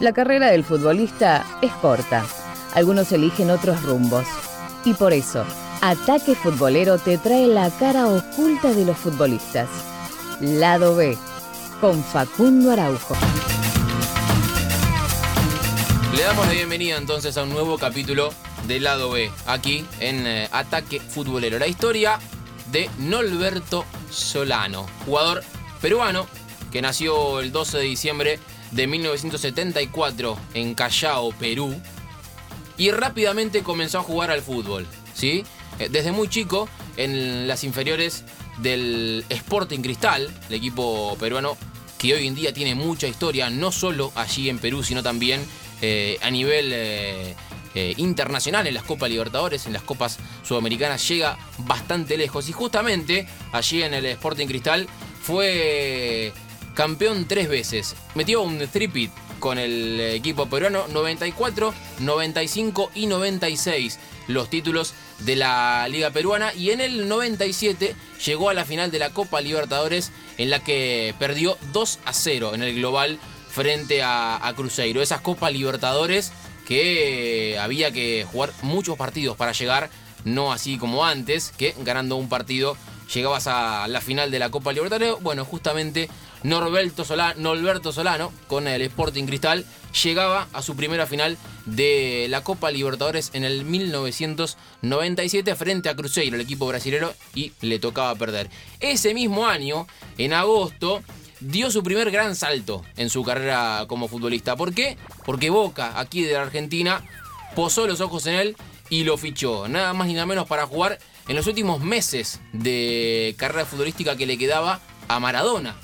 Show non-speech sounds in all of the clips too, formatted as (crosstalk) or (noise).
La carrera del futbolista es corta. Algunos eligen otros rumbos. Y por eso, Ataque Futbolero te trae la cara oculta de los futbolistas. Lado B, con Facundo Araujo. Le damos la bienvenida entonces a un nuevo capítulo de Lado B, aquí en eh, Ataque Futbolero. La historia de Norberto Solano, jugador peruano que nació el 12 de diciembre de 1974 en Callao, Perú, y rápidamente comenzó a jugar al fútbol. ¿sí? Eh, desde muy chico, en las inferiores del Sporting Cristal, el equipo peruano que hoy en día tiene mucha historia, no solo allí en Perú, sino también eh, a nivel eh, internacional en las Copas Libertadores, en las Copas Sudamericanas, llega bastante lejos. Y justamente allí en el Sporting Cristal fue campeón tres veces. Metió un tripit con el equipo peruano 94, 95 y 96 los títulos de la Liga Peruana y en el 97 llegó a la final de la Copa Libertadores en la que perdió 2 a 0 en el global frente a, a Cruzeiro. Esas Copas Libertadores que había que jugar muchos partidos para llegar, no así como antes, que ganando un partido llegabas a la final de la Copa Libertadores. Bueno, justamente Norberto Solano, Solano con el Sporting Cristal llegaba a su primera final de la Copa Libertadores en el 1997 frente a Cruzeiro, el equipo brasilero, y le tocaba perder. Ese mismo año, en agosto, dio su primer gran salto en su carrera como futbolista. ¿Por qué? Porque Boca, aquí de la Argentina, posó los ojos en él y lo fichó. Nada más ni nada menos para jugar en los últimos meses de carrera futbolística que le quedaba a Maradona.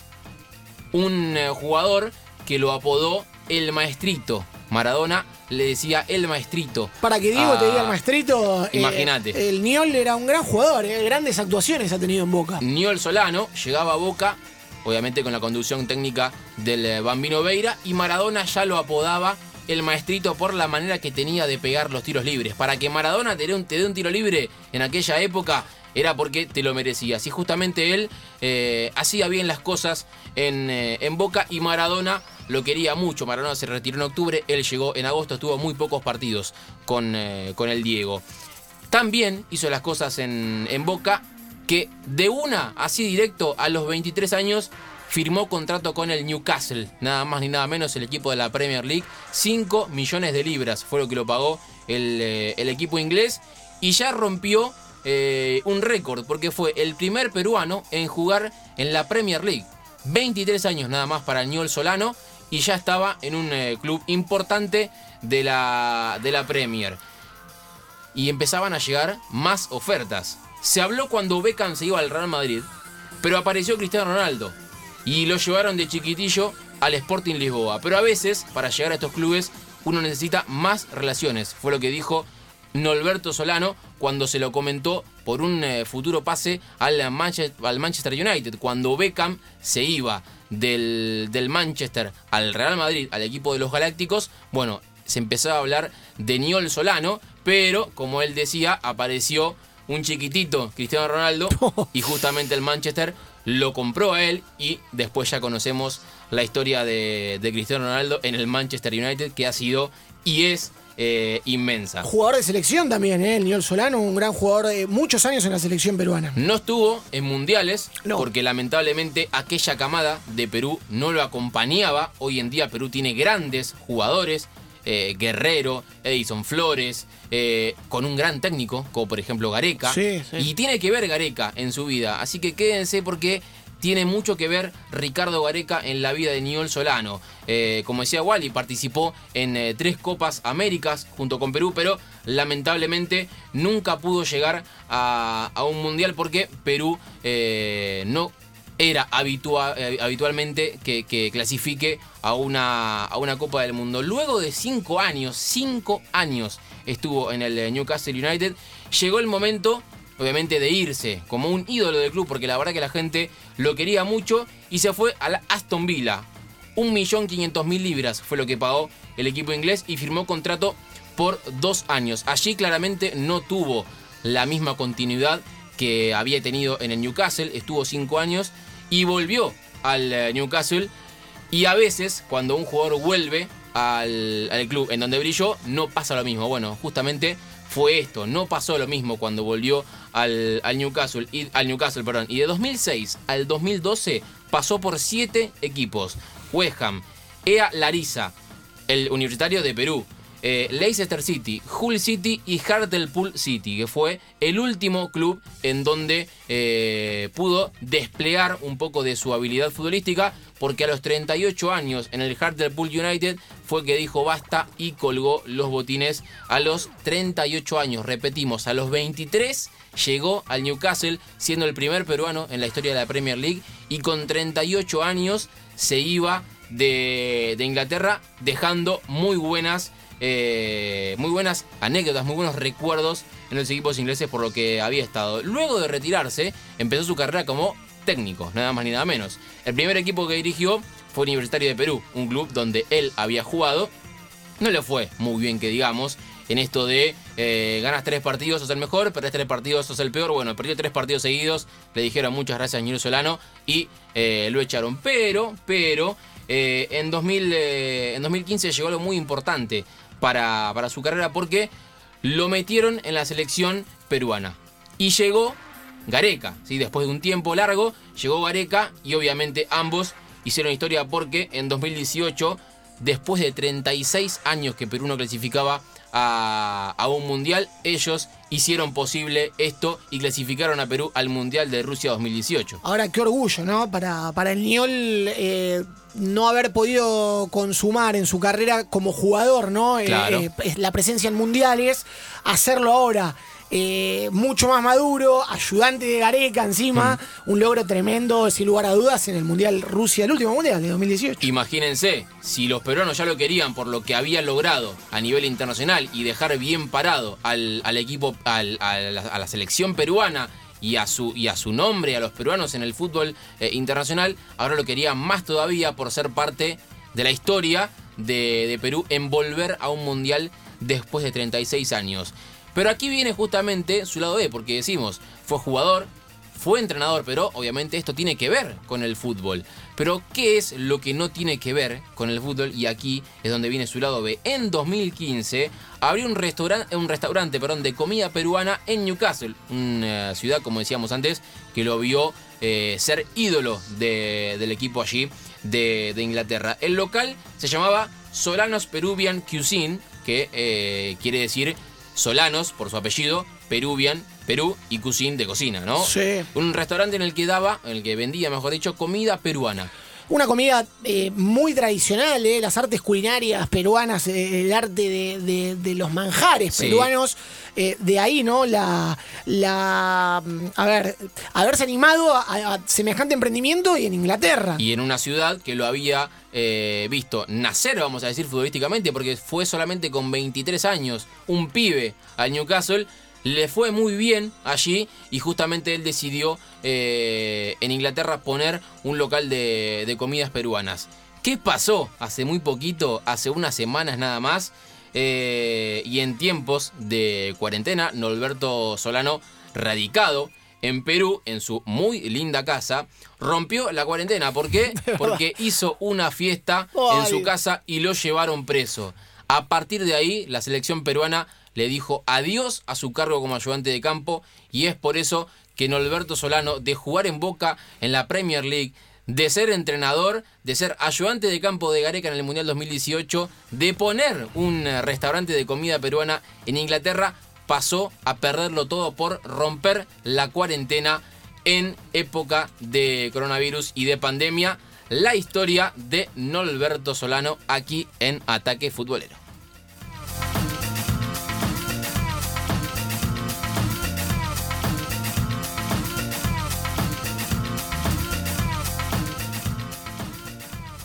Un eh, jugador que lo apodó el maestrito. Maradona le decía el maestrito. Para que Diego te diga el maestrito. Eh, Imagínate. el Niol era un gran jugador, eh, grandes actuaciones ha tenido en Boca. Niol Solano llegaba a Boca, obviamente con la conducción técnica del Bambino Veira, y Maradona ya lo apodaba el maestrito por la manera que tenía de pegar los tiros libres. Para que Maradona te dé un, tiro libre en aquella época era porque te lo merecías. Y justamente él eh, hacía bien las cosas en, eh, en, Boca y Maradona lo quería mucho. Maradona se retiró en octubre, él llegó en agosto, estuvo muy pocos partidos con, eh, con el Diego. También hizo las cosas en, en Boca que de una, así directo, a los 23 años, firmó contrato con el Newcastle, nada más ni nada menos el equipo de la Premier League. 5 millones de libras fue lo que lo pagó el, el equipo inglés y ya rompió eh, un récord porque fue el primer peruano en jugar en la Premier League. 23 años nada más para Ñol Solano y ya estaba en un eh, club importante de la, de la Premier. Y empezaban a llegar más ofertas. Se habló cuando Beckham se iba al Real Madrid, pero apareció Cristiano Ronaldo y lo llevaron de chiquitillo al Sporting Lisboa. Pero a veces, para llegar a estos clubes, uno necesita más relaciones. Fue lo que dijo Norberto Solano cuando se lo comentó por un eh, futuro pase al Manchester, United. Cuando Beckham se iba del, del, Manchester al Real Madrid, al equipo de los Galácticos, bueno, se empezó a hablar de Niol Solano, pero como él decía, apareció un chiquitito, Cristiano Ronaldo, (laughs) y justamente el Manchester lo compró a él y después ya conocemos la historia de, de Cristiano Ronaldo en el Manchester United, que ha sido y es eh, inmensa. Jugador de selección también, ¿eh? el Niol Solano, un gran jugador de muchos años en la selección peruana. No estuvo en mundiales porque lamentablemente aquella camada de Perú no lo acompañaba. Hoy en día Perú tiene grandes jugadores. Eh, Guerrero, Edison Flores, eh, con un gran técnico, como por ejemplo Gareca. Y tiene que ver Gareca en su vida. Así que quédense porque tiene mucho que ver Ricardo Gareca en la vida de Niol Solano. Eh, como decía Wally, participó en eh, tres Copas Américas junto con Perú, pero lamentablemente nunca pudo llegar a, un mundial porque Perú eh, no era habitualmente que, clasifique a una, a una Copa del Mundo. Luego de cinco años, cinco años estuvo en el Newcastle United, llegó el momento obviamente de irse como un ídolo del club, porque la verdad que la gente lo quería mucho y se fue a la Aston Villa. 1.500.000 libras fue lo que pagó el equipo inglés y firmó contrato por dos años. Allí claramente no tuvo la misma continuidad que había tenido en el Newcastle, estuvo cinco años y volvió al eh, Newcastle. Y a veces, cuando un jugador vuelve al, club en donde brilló, no pasa lo mismo. Bueno, justamente fue esto. No pasó lo mismo cuando volvió al, al, Newcastle, y, al Newcastle. Perdón. Y de 2006 al 2012 pasó por siete equipos. West Ham, EA Larissa, el Universitario de Perú, eh, Leicester City, Hull City y Hartlepool City, que fue el último club en donde eh, pudo desplegar un poco de su habilidad futbolística, porque a los 38 años en el Hartlepool United fue que dijo basta y colgó los botines a los 38 años. Repetimos, a los 23 llegó al Newcastle siendo el primer peruano en la historia de la Premier League y con 38 años se iba de, de Inglaterra dejando muy buenas eh, muy buenas anécdotas, muy buenos recuerdos en los equipos ingleses por lo que había estado. Luego de retirarse, empezó su carrera como técnico, nada más ni nada menos. El primer equipo que dirigió fue Universitario de Perú, un club donde él había jugado. No le fue muy bien que digamos, en esto de eh, ganas tres partidos, sos el mejor, perdés tres partidos, sos el peor. Bueno, perdió tres partidos seguidos, le dijeron muchas gracias a Ñuro Solano y eh, lo echaron. Pero, pero, en, 2000, en 2015 llegó algo muy importante para, para su carrera porque lo metieron en la selección peruana. Y llegó Gareca, ¿sí? después de un tiempo largo, llegó Gareca y obviamente ambos hicieron historia porque en 2018, después de 36 años que Perú no clasificaba a, a, un mundial, ellos hicieron posible esto y clasificaron a Perú al mundial de Rusia 2018. Ahora, qué orgullo, ¿no? Para, para el Niol eh, no haber podido consumar en su carrera como jugador, ¿no? Claro. Eh, eh, la presencia en mundiales, hacerlo ahora. Eh, mucho más maduro, ayudante de Gareca encima, mm. un logro tremendo, sin lugar a dudas, en el Mundial Rusia, el último Mundial de 2018. Imagínense, si los peruanos ya lo querían por lo que había logrado a nivel internacional y dejar bien parado al, al equipo, al, a, la, a, la, selección peruana y a, su, y a su nombre, a los peruanos en el fútbol eh, internacional, ahora lo querían más todavía por ser parte de la historia de, de Perú en volver a un Mundial después de 36 años. Pero aquí viene justamente su lado B, porque decimos, fue jugador, fue entrenador, pero obviamente esto tiene que ver con el fútbol. Pero ¿qué es lo que no tiene que ver con el fútbol? Y aquí es donde viene su lado B. En 2015 abrió un, restaurante, un restaurante perdón, de comida peruana en Newcastle, una ciudad, como decíamos antes, que lo vio eh, ser ídolo de, del equipo allí de, de, Inglaterra. El local se llamaba Solanos Peruvian Cuisine, que eh, quiere decir Solanos, por su apellido, Peruvian, Perú y Cuisine de cocina, ¿no? Sí. Un restaurante en el que daba, en el que vendía, mejor dicho, comida peruana. Una comida eh, muy tradicional, eh, las artes culinarias peruanas, eh, el arte de, de, de los manjares sí. peruanos, eh, de ahí, ¿no? La, la. A ver, haberse animado a, a, semejante emprendimiento y en Inglaterra. Y en una ciudad que lo había visto nacer, vamos a decir, futbolísticamente, porque fue solamente con 23 años, un pibe al Newcastle le fue muy bien allí y justamente él decidió eh, en Inglaterra poner un local de, de, comidas peruanas. ¿Qué pasó hace muy poquito, hace unas semanas nada más? Eh, y en tiempos de cuarentena, Norberto Solano, radicado en Perú, en su muy linda casa, rompió la cuarentena. ¿Por qué? (laughs) Porque hizo una fiesta en su casa y lo llevaron preso. A partir de ahí, la selección peruana le dijo adiós a su cargo como ayudante de campo y es por eso que Norberto Solano, de jugar en Boca en la Premier League, de ser entrenador, de ser ayudante de campo de Gareca en el Mundial 2018, de poner un restaurante de comida peruana en Inglaterra, pasó a perderlo todo por romper la cuarentena en época de coronavirus y de pandemia. La historia de Norberto Solano aquí en Ataque Futbolero.